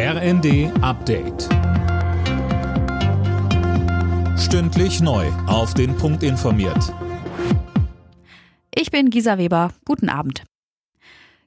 RND Update. Stündlich neu. Auf den Punkt informiert. Ich bin Gisa Weber. Guten Abend.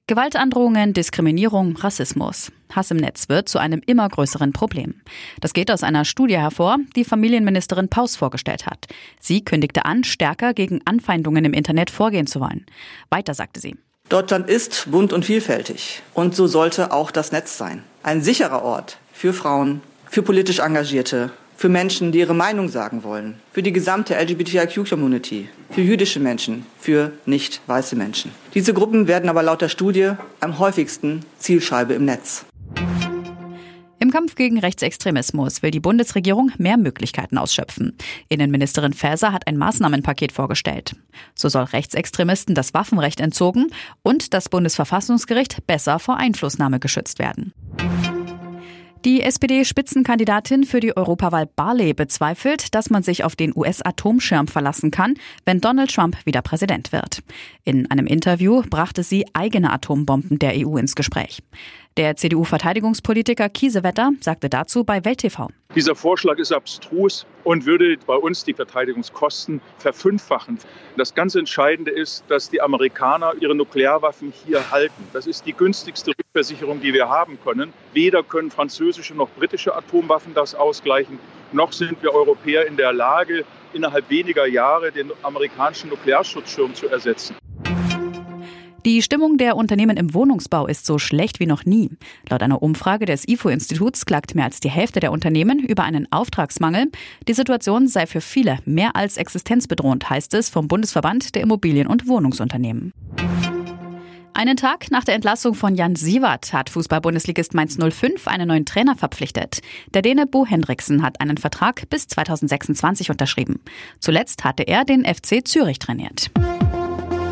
Gewaltandrohungen, Diskriminierung, Rassismus. Hass im Netz wird zu einem immer größeren Problem. Das geht aus einer Studie hervor, die Familienministerin Paus vorgestellt hat. Sie kündigte an, stärker gegen Anfeindungen im Internet vorgehen zu wollen. Weiter sagte sie. Deutschland ist bunt und vielfältig. Und so sollte auch das Netz sein. Ein sicherer Ort für Frauen, für politisch Engagierte, für Menschen, die ihre Meinung sagen wollen, für die gesamte LGBTIQ-Community, für jüdische Menschen, für nicht weiße Menschen. Diese Gruppen werden aber laut der Studie am häufigsten Zielscheibe im Netz. Im Kampf gegen Rechtsextremismus will die Bundesregierung mehr Möglichkeiten ausschöpfen. Innenministerin Faeser hat ein Maßnahmenpaket vorgestellt. So soll Rechtsextremisten das Waffenrecht entzogen und das Bundesverfassungsgericht besser vor Einflussnahme geschützt werden. Die SPD-Spitzenkandidatin für die Europawahl Barley bezweifelt, dass man sich auf den US-Atomschirm verlassen kann, wenn Donald Trump wieder Präsident wird. In einem Interview brachte sie eigene Atombomben der EU ins Gespräch. Der CDU-Verteidigungspolitiker Kiesewetter sagte dazu bei Welt TV. Dieser Vorschlag ist abstrus und würde bei uns die Verteidigungskosten verfünffachen. Das ganz Entscheidende ist, dass die Amerikaner ihre Nuklearwaffen hier halten. Das ist die günstigste Rückversicherung, die wir haben können. Weder können französische noch britische Atomwaffen das ausgleichen, noch sind wir Europäer in der Lage, innerhalb weniger Jahre den amerikanischen Nuklearschutzschirm zu ersetzen. Die Stimmung der Unternehmen im Wohnungsbau ist so schlecht wie noch nie. Laut einer Umfrage des IFO-Instituts klagt mehr als die Hälfte der Unternehmen über einen Auftragsmangel. Die Situation sei für viele mehr als existenzbedrohend, heißt es vom Bundesverband der Immobilien- und Wohnungsunternehmen. Einen Tag nach der Entlassung von Jan Sievert hat Fußball-Bundesligist Mainz 05 einen neuen Trainer verpflichtet. Der Däne Bo Hendriksen hat einen Vertrag bis 2026 unterschrieben. Zuletzt hatte er den FC Zürich trainiert.